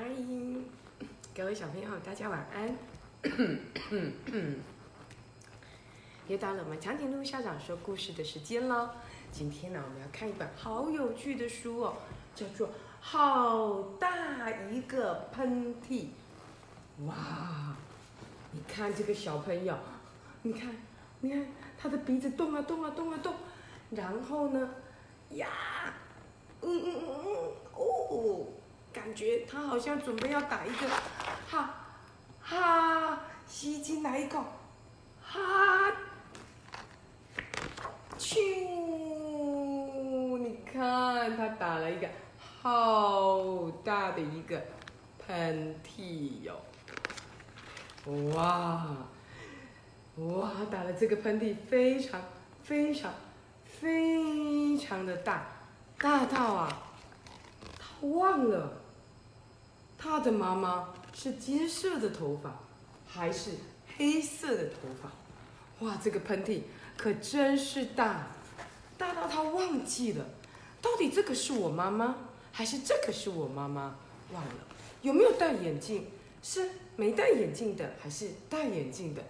嗨，各位小朋友，大家晚安。又到了我们长颈鹿校长说故事的时间了。今天呢，我们要看一本好有趣的书哦，叫做《好大一个喷嚏》。哇，你看这个小朋友，你看，你看他的鼻子动啊动啊动啊动，然后呢，呀，嗯嗯嗯嗯，哦。感觉他好像准备要打一个，哈，哈，吸进来一口，哈，啾，你看他打了一个好大的一个喷嚏哟，哇，哇，打了这个喷嚏非常非常非常的大，大到啊，他忘了。他的妈妈是金色的头发，还是黑色的头发？哇，这个喷嚏可真是大，大到他忘记了，到底这个是我妈妈，还是这个是我妈妈？忘了，有没有戴眼镜？是没戴眼镜的，还是戴眼镜的？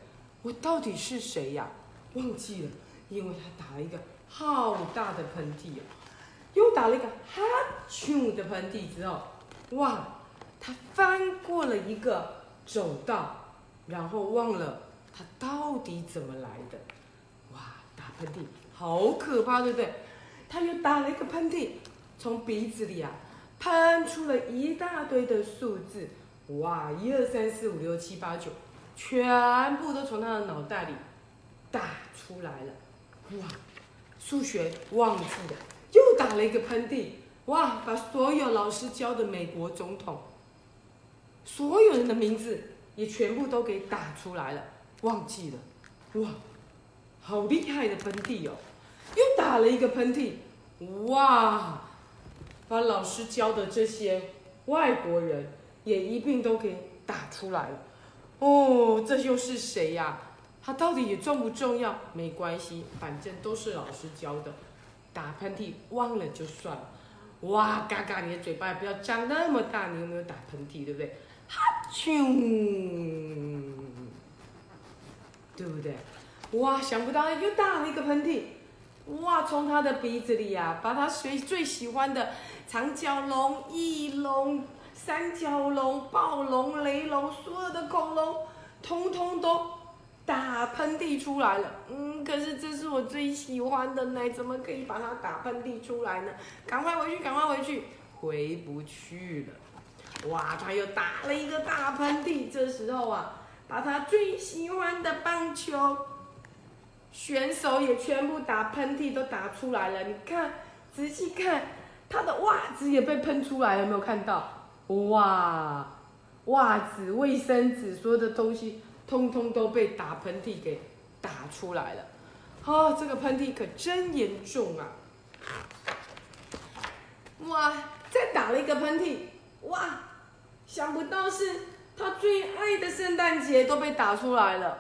我到底是谁呀？忘记了，因为他打了一个好大的喷嚏哦，又打了一个哈啾的喷嚏之后，哇！他翻过了一个走道，然后忘了他到底怎么来的。哇，打喷嚏好可怕，对不对？他又打了一个喷嚏，从鼻子里啊喷出了一大堆的数字。哇，一二三四五六七八九，全部都从他的脑袋里打出来了。哇，数学忘记了，又打了一个喷嚏。哇，把所有老师教的美国总统。所有人的名字也全部都给打出来了，忘记了，哇，好厉害的喷嚏哦！又打了一个喷嚏，哇，把老师教的这些外国人也一并都给打出来了。哦，这又是谁呀？他到底也重不重要？没关系，反正都是老师教的。打喷嚏忘了就算了。哇，嘎嘎，你的嘴巴不要张那么大，你有没有打喷嚏？对不对？哈啾，对不对？哇，想不到又打了一个喷嚏，哇，从他的鼻子里呀，把他最最喜欢的长角龙、翼龙、三角龙、暴龙、雷龙，所有的恐龙，通通都打喷嚏出来了。嗯，可是这是我最喜欢的呢，怎么可以把它打喷嚏出来呢？赶快回去，赶快回去，回不去了。哇！他又打了一个大喷嚏，这时候啊，把他最喜欢的棒球选手也全部打喷嚏都打出来了。你看，仔细看，他的袜子也被喷出来了，有没有看到？哇！袜子、卫生纸，所有的东西通通都被打喷嚏给打出来了。哦，这个喷嚏可真严重啊！哇！再打了一个喷嚏，哇！想不到是他最爱的圣诞节都被打出来了，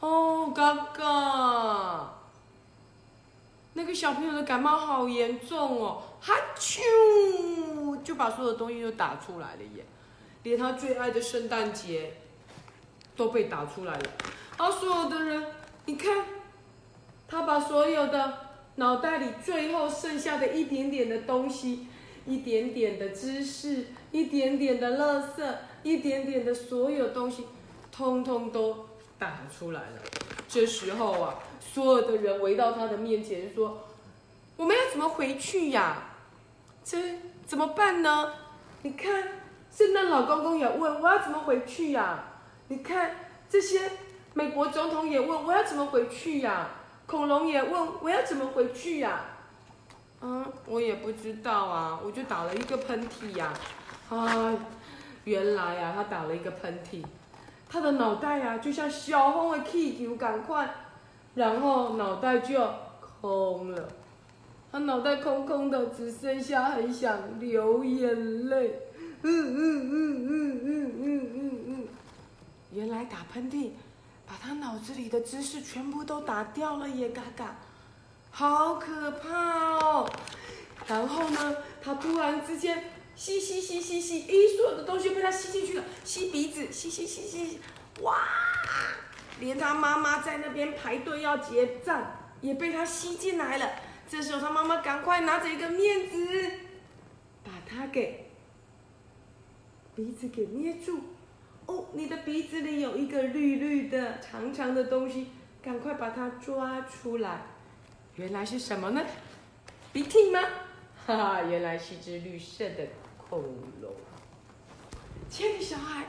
哦，哥哥，那个小朋友的感冒好严重哦，哈啾，就把所有东西都打出来了耶，连他最爱的圣诞节都被打出来了，好，所有的人，你看，他把所有的脑袋里最后剩下的一点点的东西。一点点的知识，一点点的垃圾，一点点的所有东西，通通都打出来了。这时候啊，所有的人围到他的面前说：“我们要怎么回去呀？这怎么办呢？你看，圣诞老公公也问我要怎么回去呀？你看，这些美国总统也问我要怎么回去呀？恐龙也问我要怎么回去呀？”嗯，我也不知道啊，我就打了一个喷嚏呀，啊，原来呀，他打了一个喷嚏，他的脑袋呀就像小风的气球赶快，然后脑袋就空了，他脑袋空空的，只剩下很想流眼泪，嗯嗯嗯嗯嗯嗯嗯嗯，原来打喷嚏把他脑子里的知识全部都打掉了耶，嘎嘎。好可怕哦！然后呢，他突然之间，吸吸吸吸吸，一所有的东西被他吸进去了，吸鼻子，吸吸吸吸，哇！连他妈妈在那边排队要结账，也被他吸进来了。这时候他妈妈赶快拿着一个面子，把他给鼻子给捏住。哦，你的鼻子里有一个绿绿的、长长的东西，赶快把它抓出来。原来是什么呢？鼻涕吗？哈哈，原来是只绿色的恐龙。亲爱的小孩，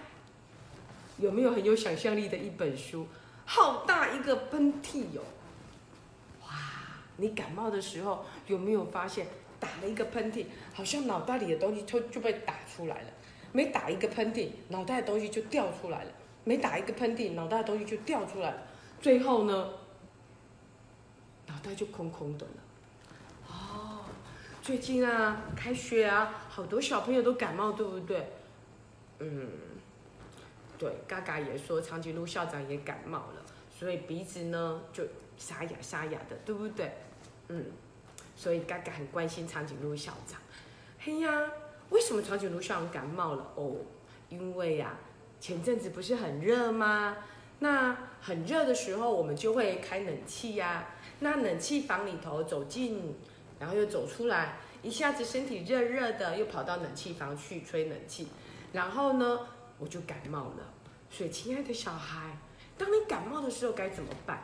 有没有很有想象力的一本书？好大一个喷嚏哟！哇，你感冒的时候有没有发现打了一个喷嚏，好像脑袋里的东西就就被打出来了？每打一个喷嚏，脑袋的东西就掉出来了；每打一个喷嚏，脑袋的东西就掉出来了。最后呢，袋就空空的了。哦，最近啊，开学啊，好多小朋友都感冒，对不对？嗯，对，嘎嘎也说长颈鹿校长也感冒了，所以鼻子呢就沙哑沙哑的，对不对？嗯，所以嘎嘎很关心长颈鹿校长。嘿呀。为什么长颈鹿校长感冒了？哦，因为呀，前阵子不是很热吗？那很热的时候，我们就会开冷气呀。那冷气房里头走进，然后又走出来，一下子身体热热的，又跑到冷气房去吹冷气，然后呢，我就感冒了。所以，亲爱的小孩，当你感冒的时候该怎么办？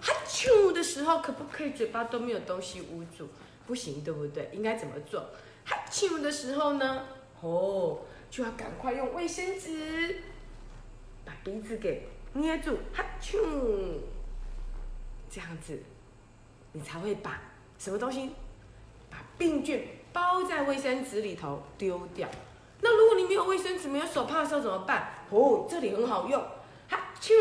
哈啾的时候，可不可以嘴巴都没有东西捂住？不行，对不对？应该怎么做？哈啾的时候呢，哦，就要赶快用卫生纸把鼻子给捏住，哈啾，这样子，你才会把什么东西把病菌包在卫生纸里头丢掉。那如果你没有卫生纸、没有手帕的时候怎么办？哦，这里很好用，哈啾，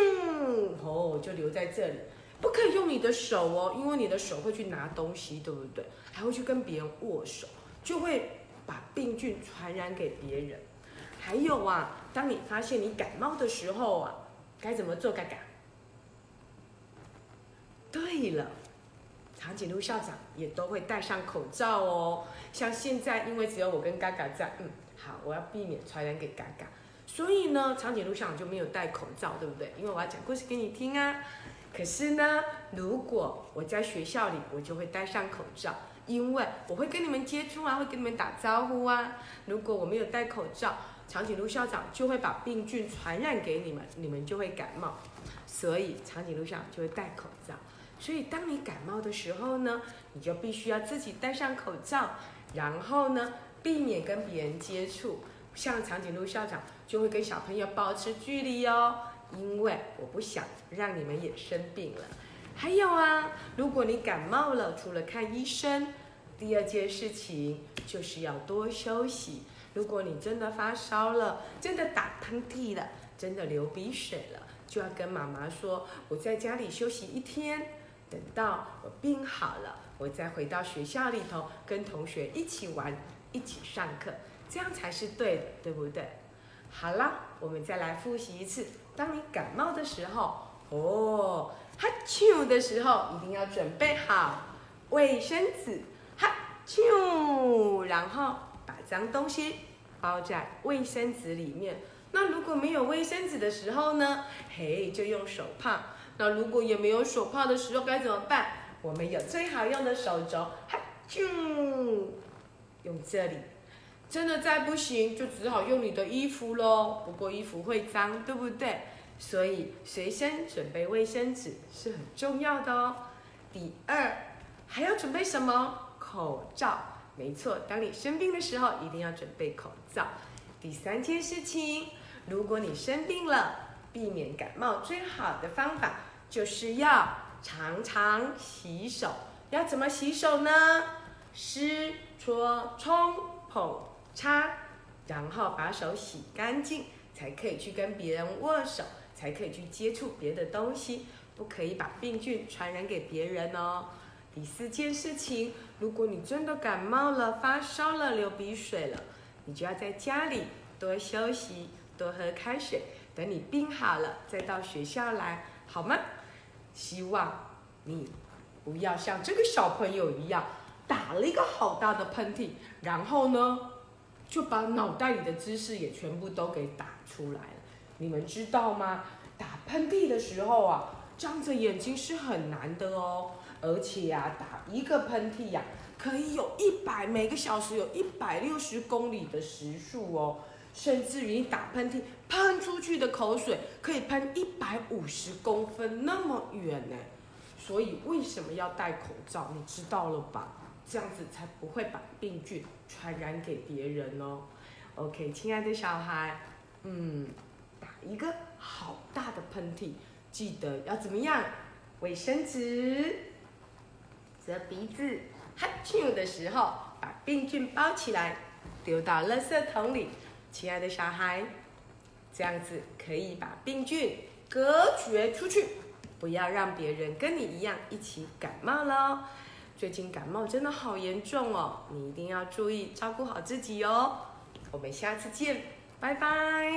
哦，就留在这里，不可以用你的手哦，因为你的手会去拿东西，对不对？还会去跟别人握手。就会把病菌传染给别人。还有啊，当你发现你感冒的时候啊，该怎么做？嘎嘎。对了，长颈鹿校长也都会戴上口罩哦。像现在，因为只有我跟嘎嘎在，嗯，好，我要避免传染给嘎嘎，所以呢，长颈鹿校长就没有戴口罩，对不对？因为我要讲故事给你听啊。可是呢，如果我在学校里，我就会戴上口罩。因为我会跟你们接触啊，会跟你们打招呼啊。如果我没有戴口罩，长颈鹿校长就会把病菌传染给你们，你们就会感冒。所以长颈鹿校长就会戴口罩。所以当你感冒的时候呢，你就必须要自己戴上口罩，然后呢，避免跟别人接触。像长颈鹿校长就会跟小朋友保持距离哦，因为我不想让你们也生病了。还有啊，如果你感冒了，除了看医生，第二件事情就是要多休息。如果你真的发烧了，真的打喷嚏了，真的流鼻水了，就要跟妈妈说，我在家里休息一天，等到我病好了，我再回到学校里头跟同学一起玩，一起上课，这样才是对的，对不对？好了，我们再来复习一次。当你感冒的时候，哦。哈啾的时候，一定要准备好卫生纸。哈啾，然后把脏东西包在卫生纸里面。那如果没有卫生纸的时候呢？嘿，就用手帕。那如果也没有手帕的时候该怎么办？我们有最好用的手肘。哈啾，用这里。真的再不行，就只好用你的衣服喽。不过衣服会脏，对不对？所以随身准备卫生纸是很重要的哦。第二，还要准备什么？口罩。没错，当你生病的时候，一定要准备口罩。第三件事情，如果你生病了，避免感冒最好的方法就是要常常洗手。要怎么洗手呢？湿、搓、冲、捧、擦，然后把手洗干净，才可以去跟别人握手。才可以去接触别的东西，不可以把病菌传染给别人哦。第四件事情，如果你真的感冒了、发烧了、流鼻水了，你就要在家里多休息、多喝开水，等你病好了再到学校来，好吗？希望你不要像这个小朋友一样，打了一个好大的喷嚏，然后呢，就把脑袋里的知识也全部都给打出来了。你们知道吗？打喷嚏的时候啊，张着眼睛是很难的哦。而且呀，打一个喷嚏呀，可以有一百每个小时有一百六十公里的时速哦。甚至于你打喷嚏喷出去的口水可以喷一百五十公分那么远呢。所以为什么要戴口罩？你知道了吧？这样子才不会把病菌传染给别人哦。OK，亲爱的小孩，嗯，打一个好大的喷嚏，记得要怎么样？卫生纸，遮鼻子，哈啾的时候把病菌包起来，丢到垃圾桶里。亲爱的小孩，这样子可以把病菌隔绝出去，不要让别人跟你一样一起感冒喽。最近感冒真的好严重哦，你一定要注意照顾好自己哦。我们下次见，拜拜。